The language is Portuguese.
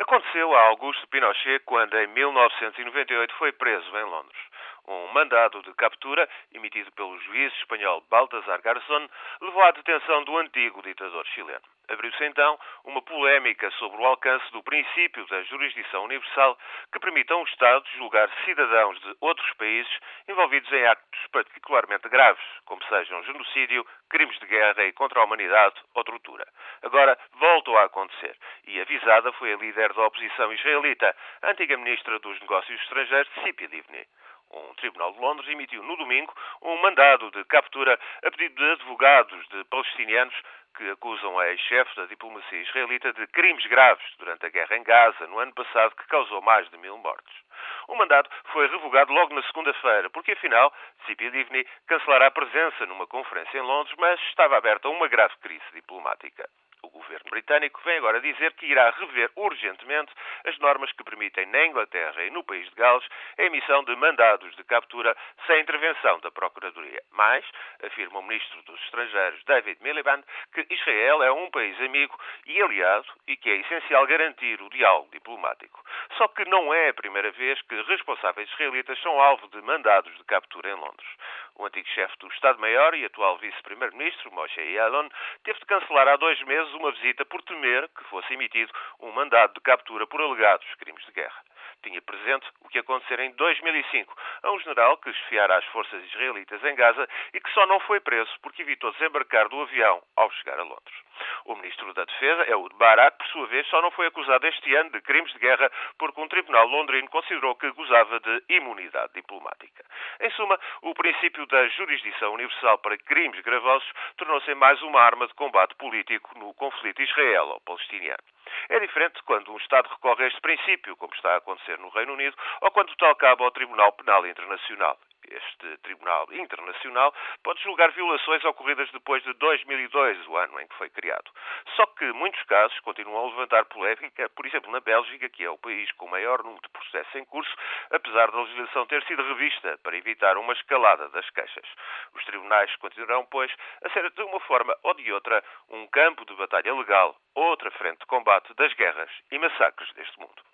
Aconteceu a Augusto Pinochet quando, em 1998, foi preso em Londres. Um mandado de captura, emitido pelo juiz espanhol Baltasar Garzón, levou à detenção do antigo ditador chileno. Abriu-se então uma polémica sobre o alcance do princípio da jurisdição universal que permite a um Estado julgar cidadãos de outros países envolvidos em actos particularmente graves, como sejam genocídio, crimes de guerra e contra a humanidade ou tortura. Agora voltou a acontecer e avisada foi a líder da oposição israelita, a antiga ministra dos Negócios Estrangeiros, Tzipi Livni. Um tribunal de Londres emitiu no domingo um mandado de captura a pedido de advogados de palestinianos que acusam a ex-chefe da diplomacia israelita de crimes graves durante a guerra em Gaza no ano passado, que causou mais de mil mortes. O mandato foi revogado logo na segunda-feira, porque afinal Tzipi Livni cancelará a presença numa conferência em Londres, mas estava aberta uma grave crise diplomática. O governo britânico vem agora dizer que irá rever urgentemente as normas que permitem na Inglaterra e no país de Gales a emissão de mandados de captura sem intervenção da Procuradoria. Mas, afirma o ministro dos Estrangeiros David Miliband, que Israel é um país amigo e aliado e que é essencial garantir o diálogo diplomático. Só que não é a primeira vez que responsáveis israelitas são alvo de mandados de captura em Londres. O antigo chefe do Estado-Maior e atual vice-primeiro-ministro, Moshe Yalon, teve de cancelar há dois meses uma visita por temer que fosse emitido um mandado de captura por alegados crimes de guerra. Tinha presente o que acontecera em 2005 a um general que esfiara as forças israelitas em Gaza e que só não foi preso porque evitou desembarcar do avião ao chegar a Londres. O ministro da Defesa, Ehud Barak, por sua vez, só não foi acusado este ano de crimes de guerra porque um tribunal londrino considerou que gozava de imunidade diplomática. Em suma, o princípio da jurisdição universal para crimes gravosos tornou-se mais uma arma de combate político no conflito israelo-palestiniano. É diferente quando um Estado recorre a este princípio, como está a acontecer no Reino Unido, ou quando tal cabo ao Tribunal Penal Internacional este Tribunal Internacional pode julgar violações ocorridas depois de 2002, o ano em que foi criado. Só que muitos casos continuam a levantar polémica, por exemplo, na Bélgica, que é o país com o maior número de processos em curso, apesar da legislação ter sido revista para evitar uma escalada das queixas. Os tribunais continuarão, pois, a ser de uma forma ou de outra um campo de batalha legal, outra frente de combate das guerras e massacres deste mundo.